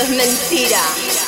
es mentira.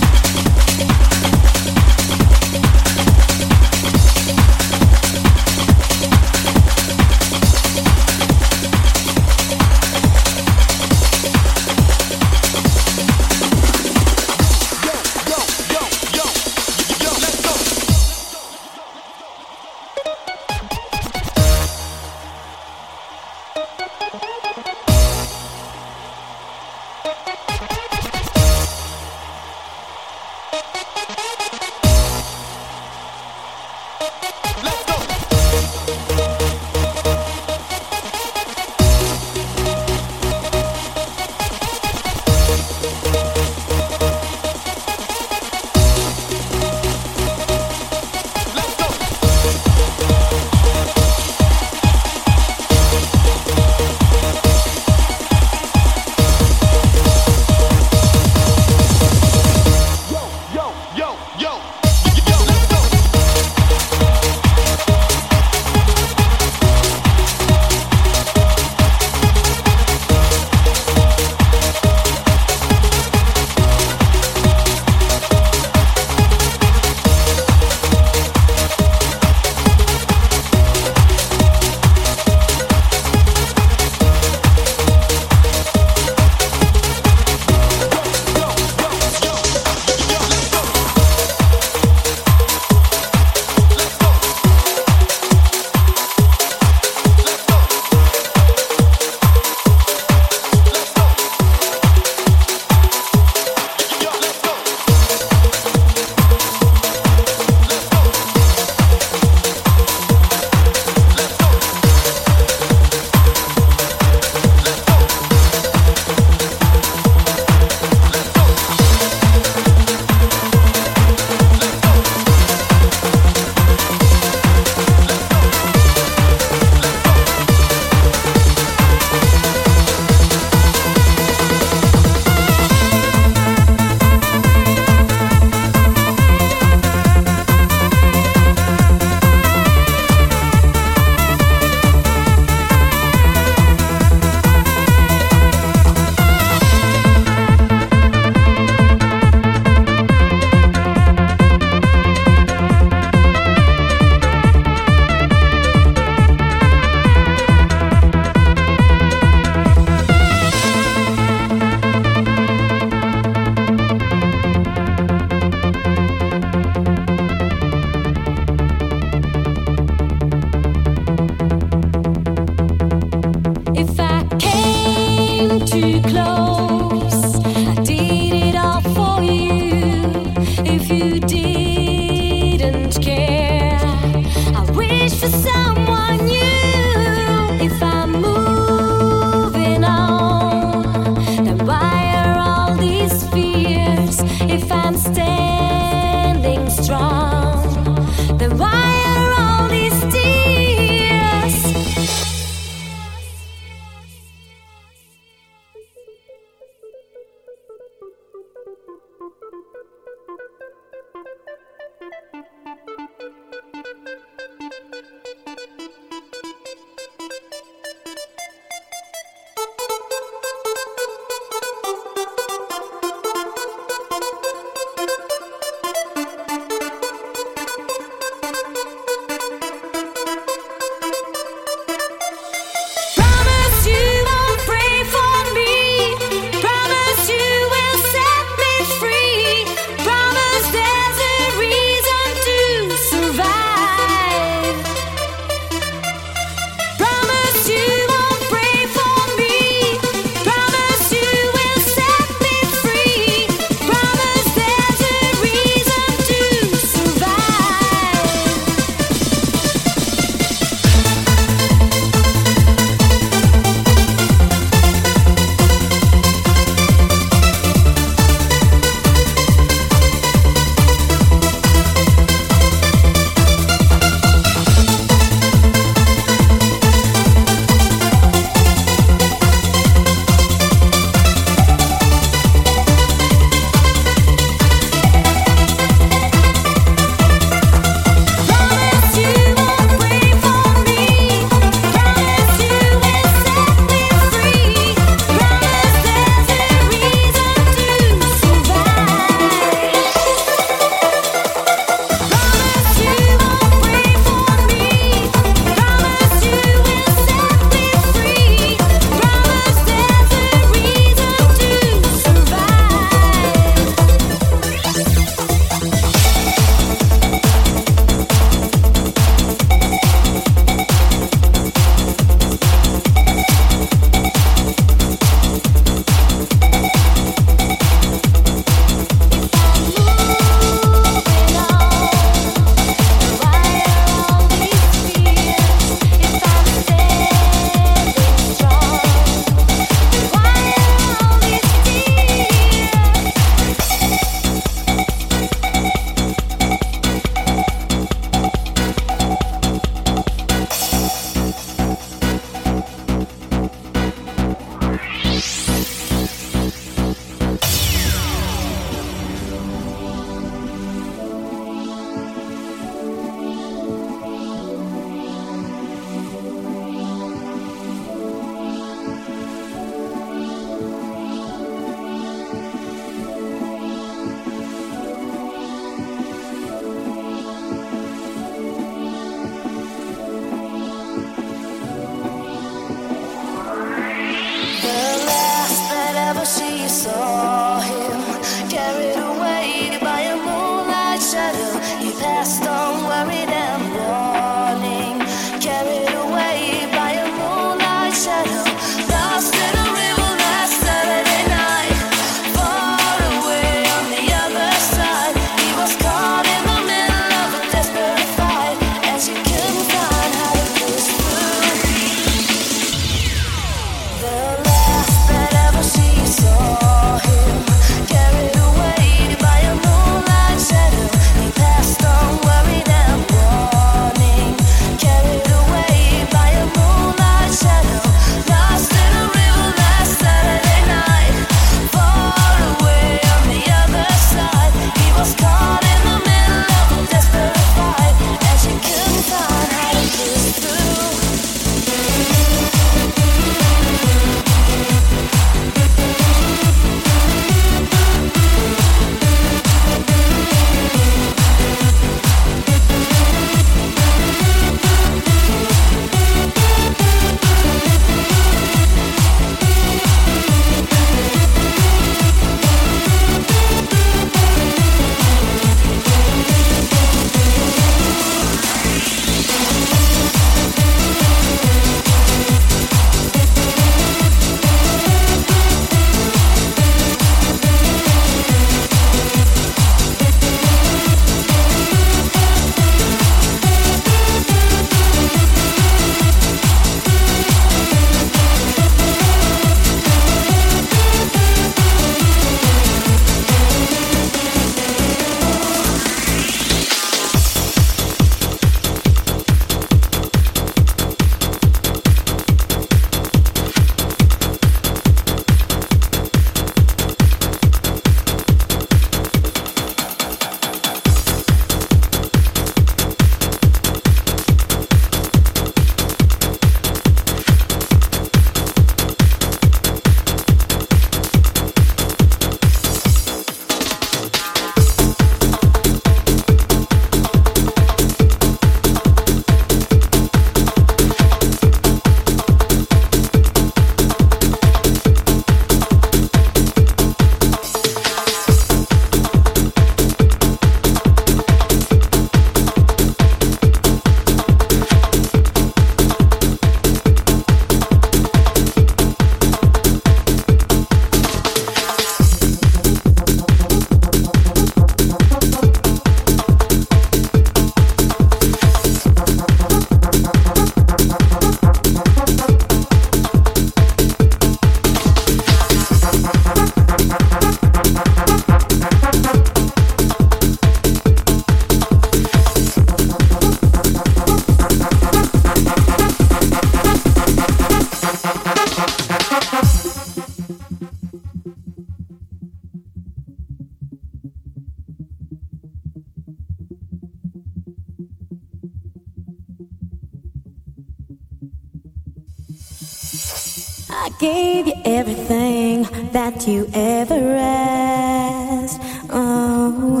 gave you everything that you ever asked. Oh,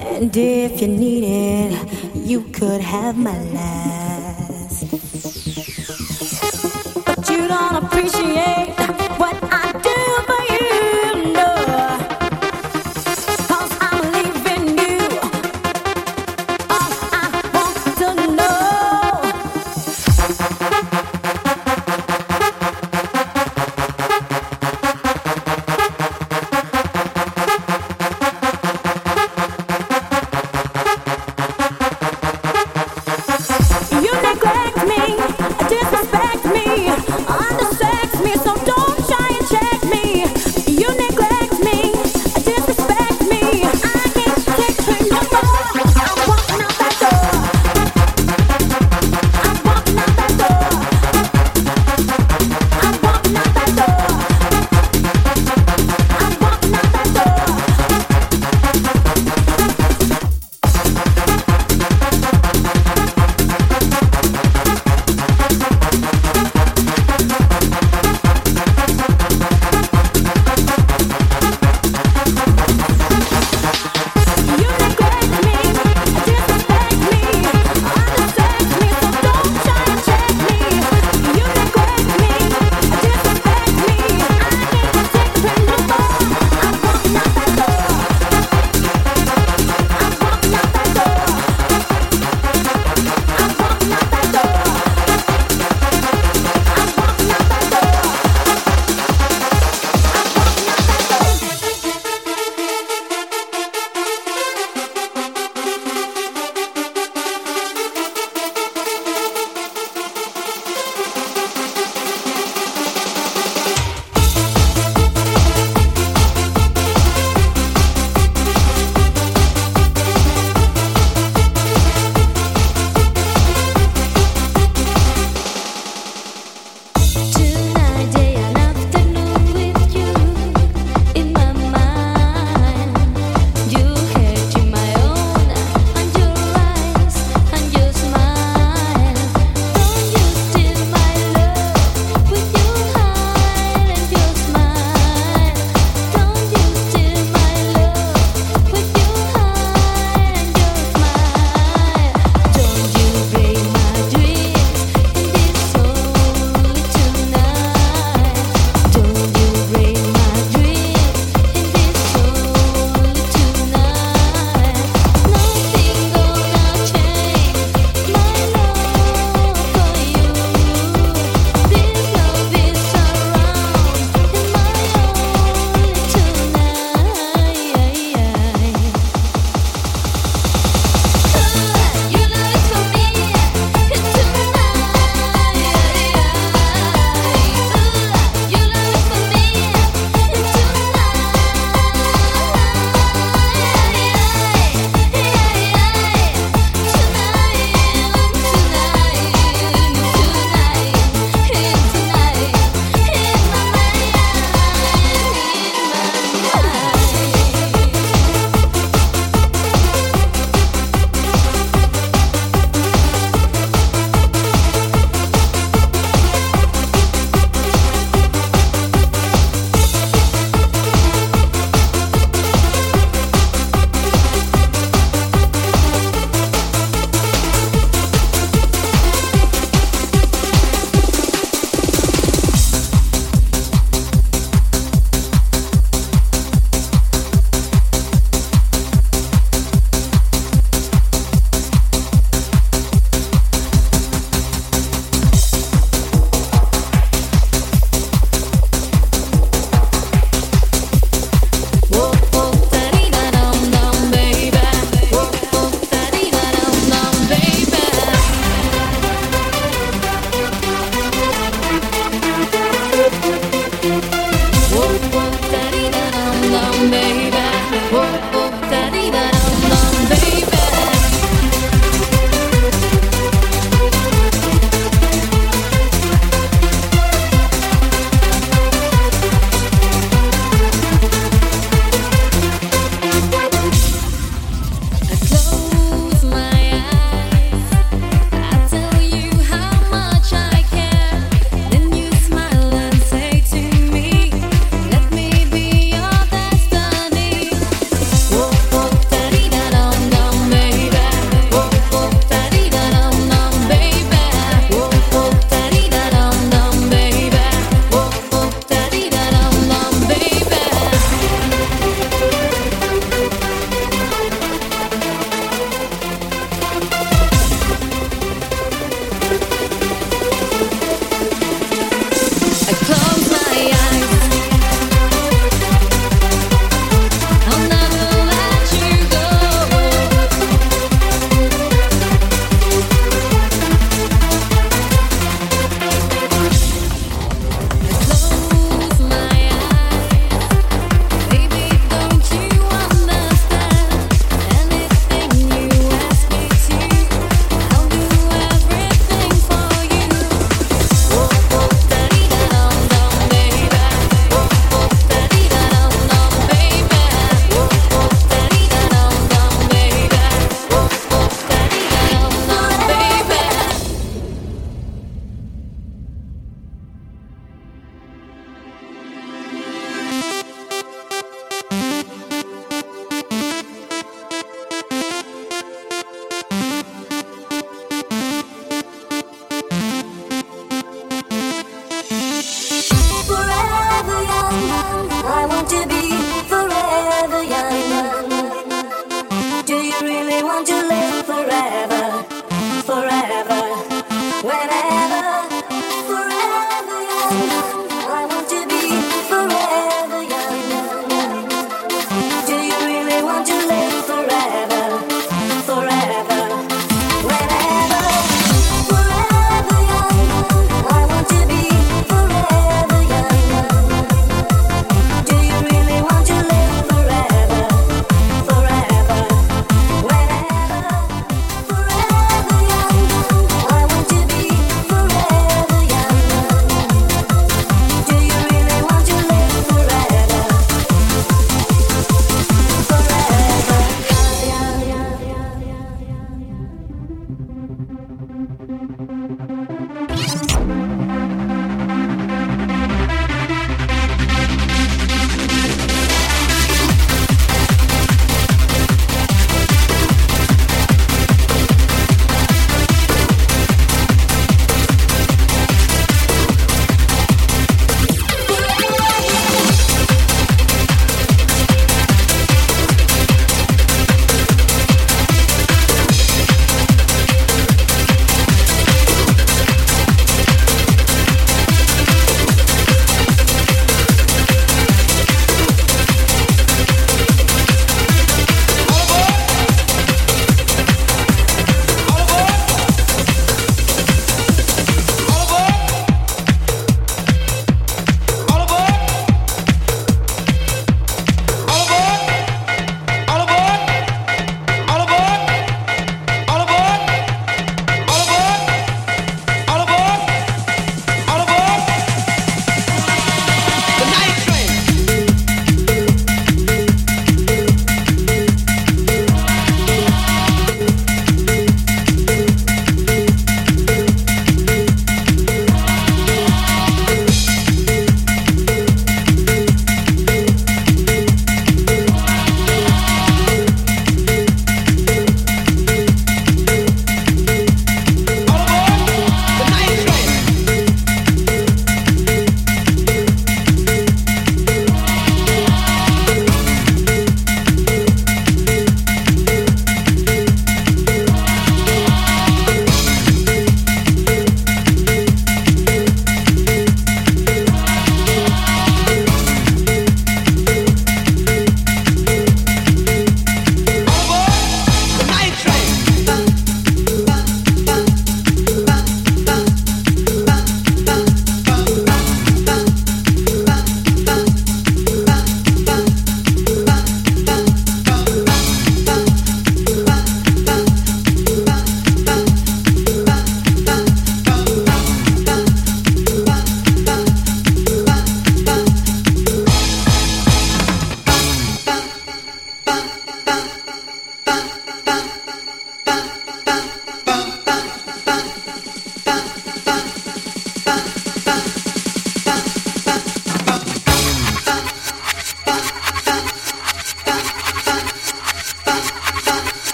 and if you needed, you could have my last. But you don't appreciate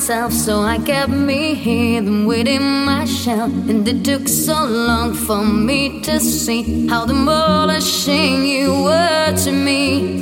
myself, so I kept me hidden within my shell. And it took so long for me to see how demolishing you were to me.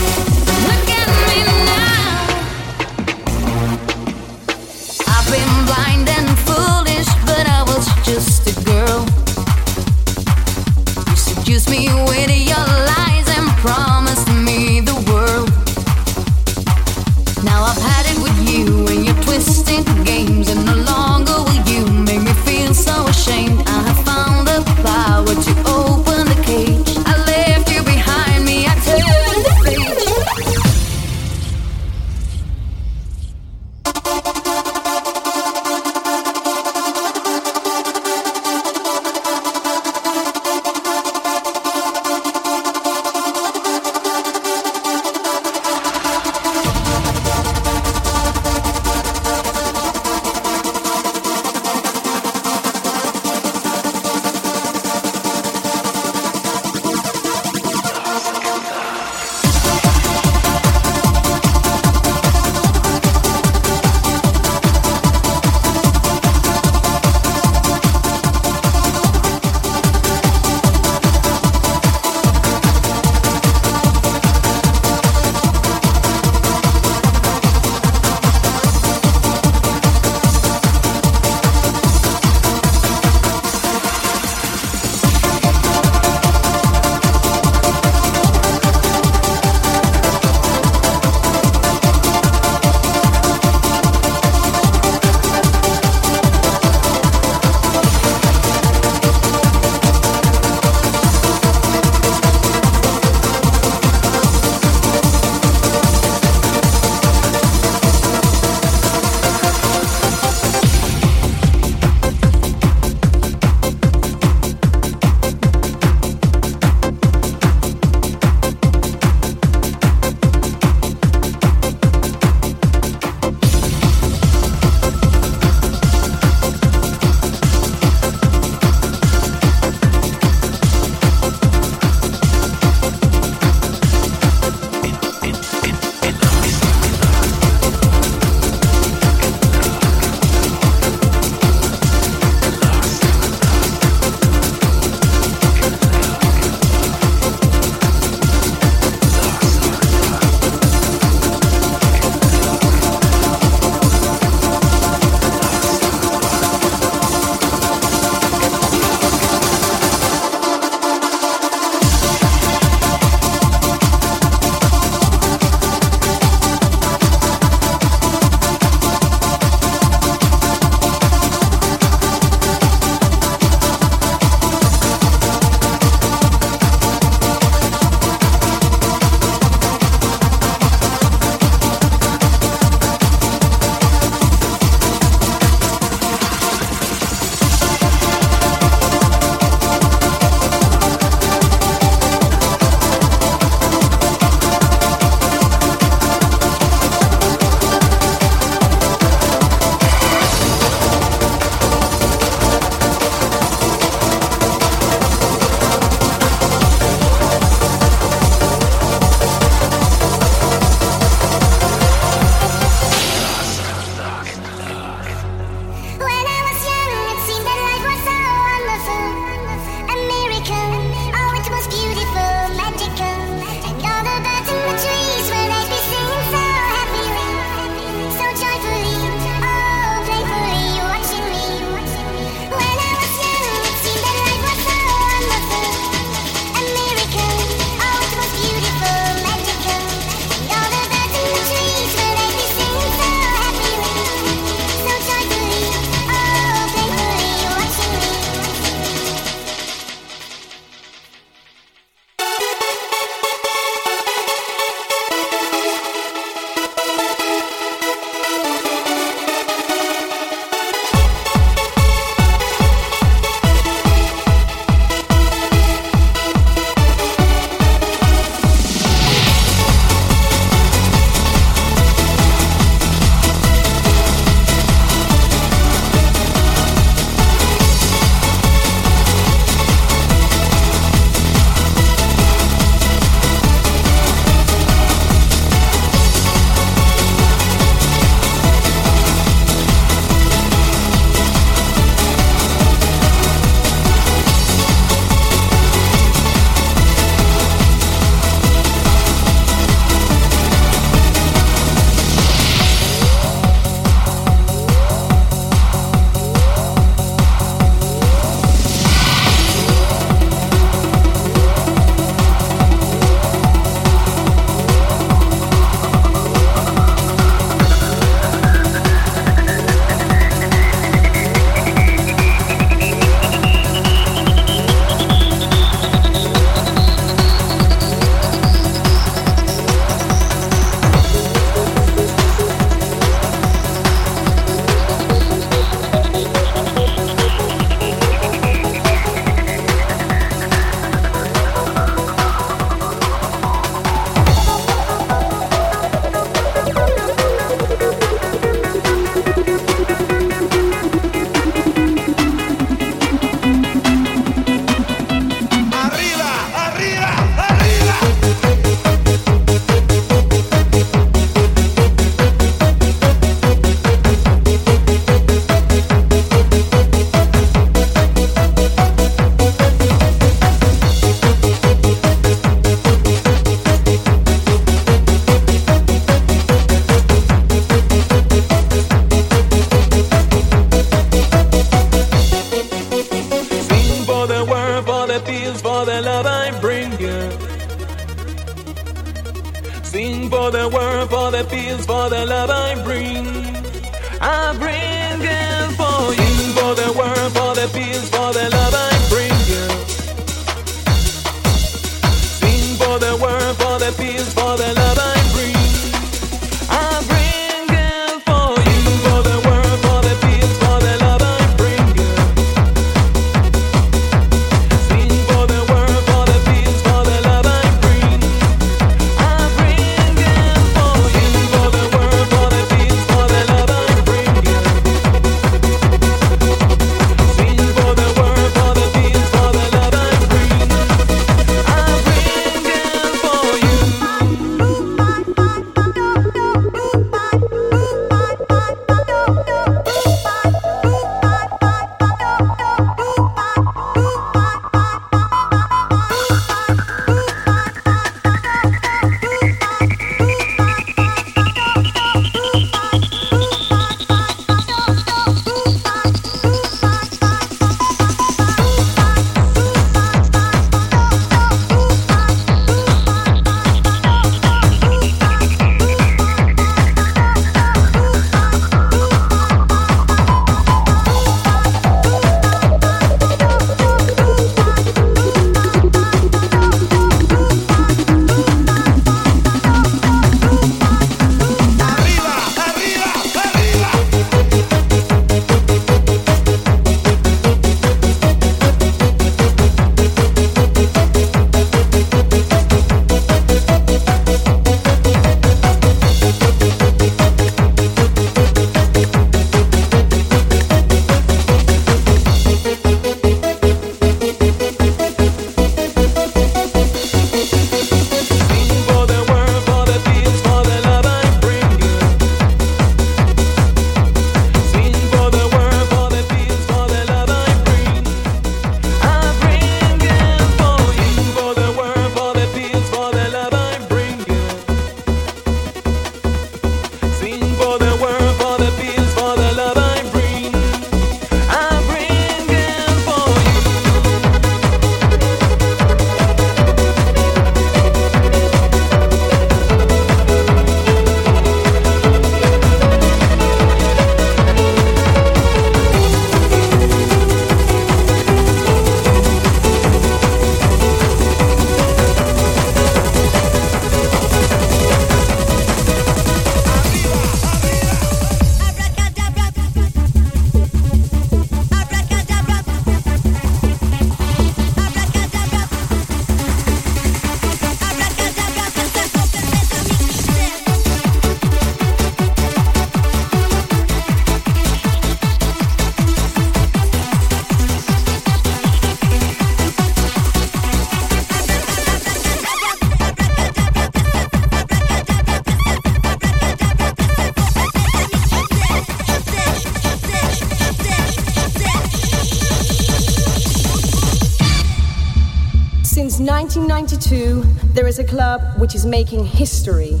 1992, there is a club which is making history.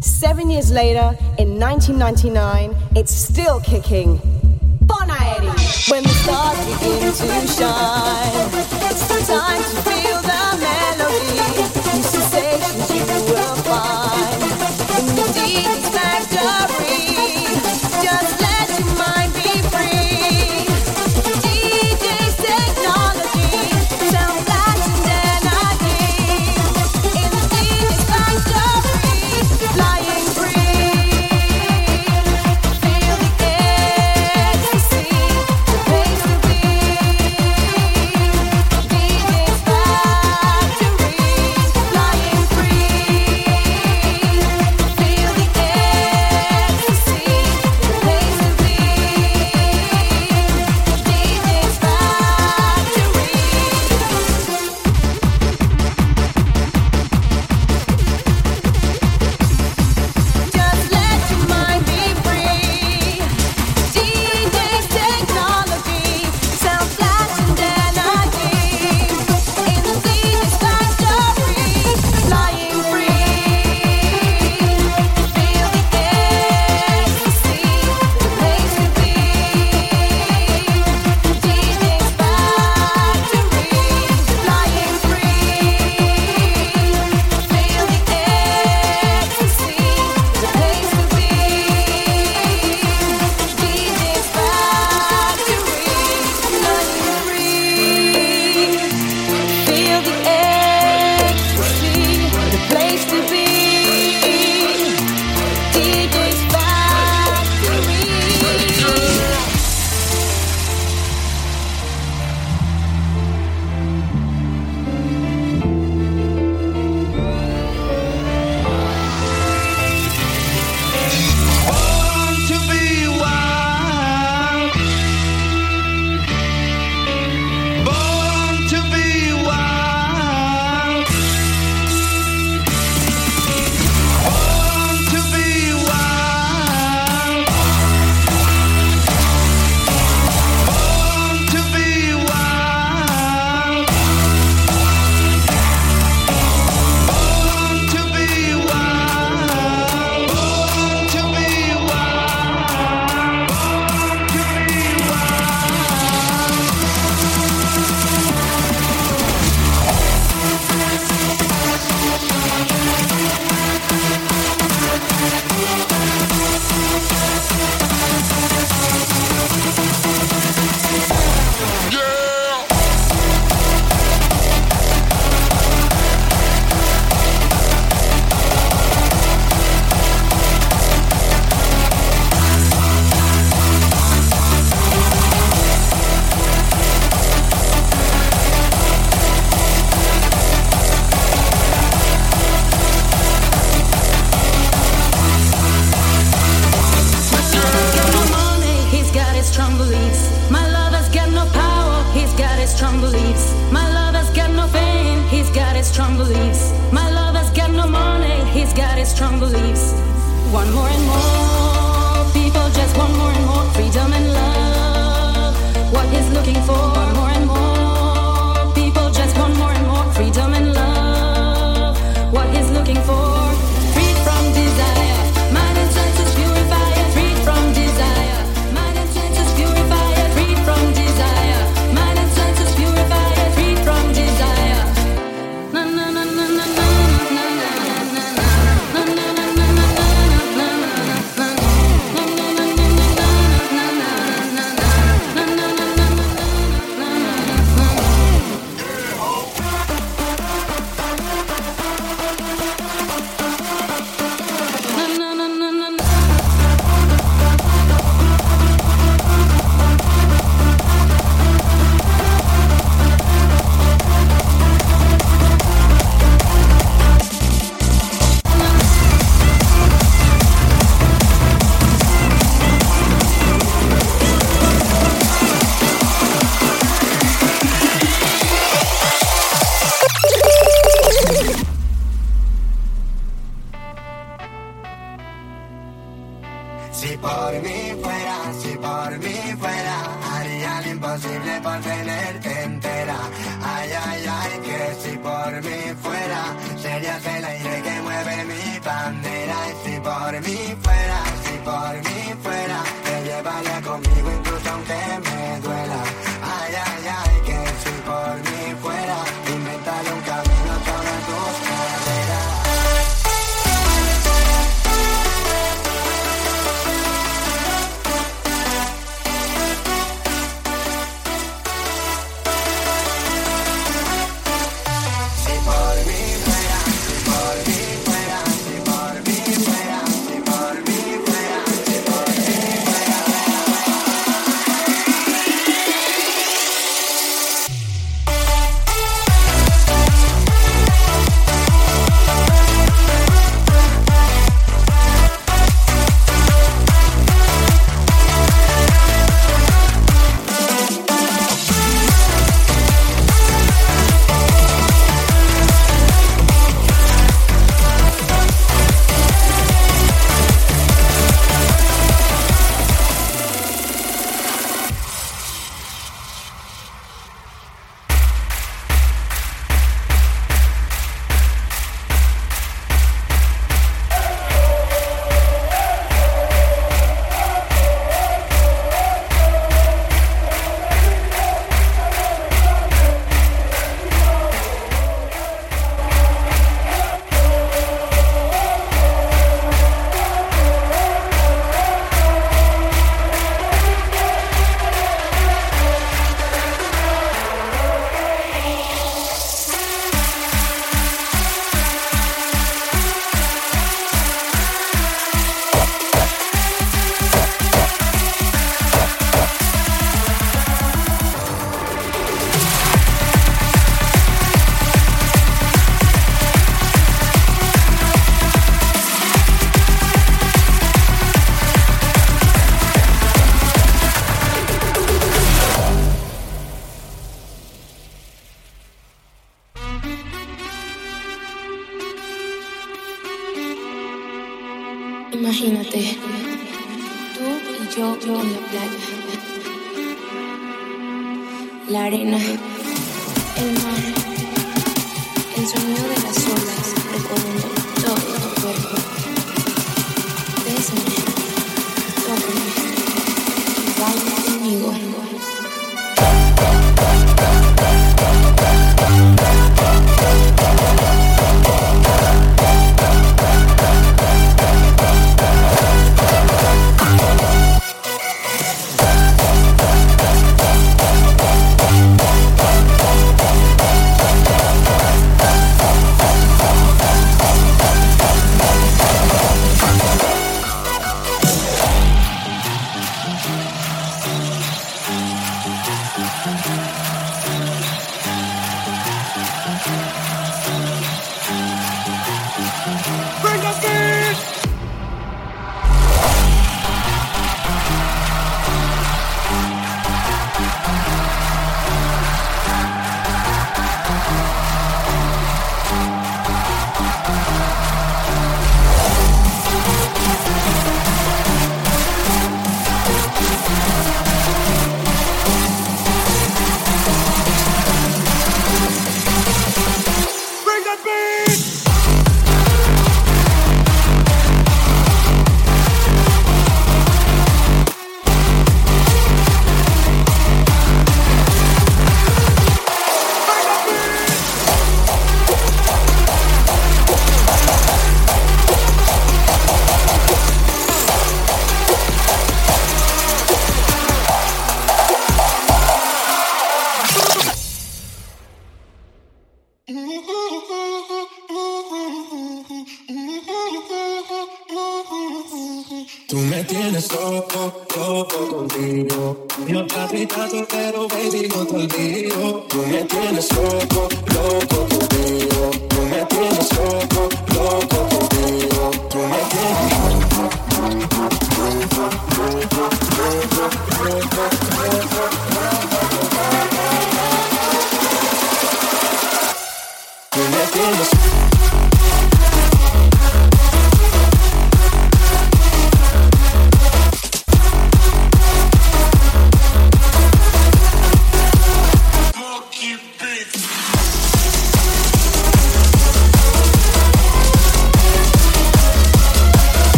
Seven years later, in 1999, it's still kicking. Bonaeri! When the stars begin to shine, it's the time to be.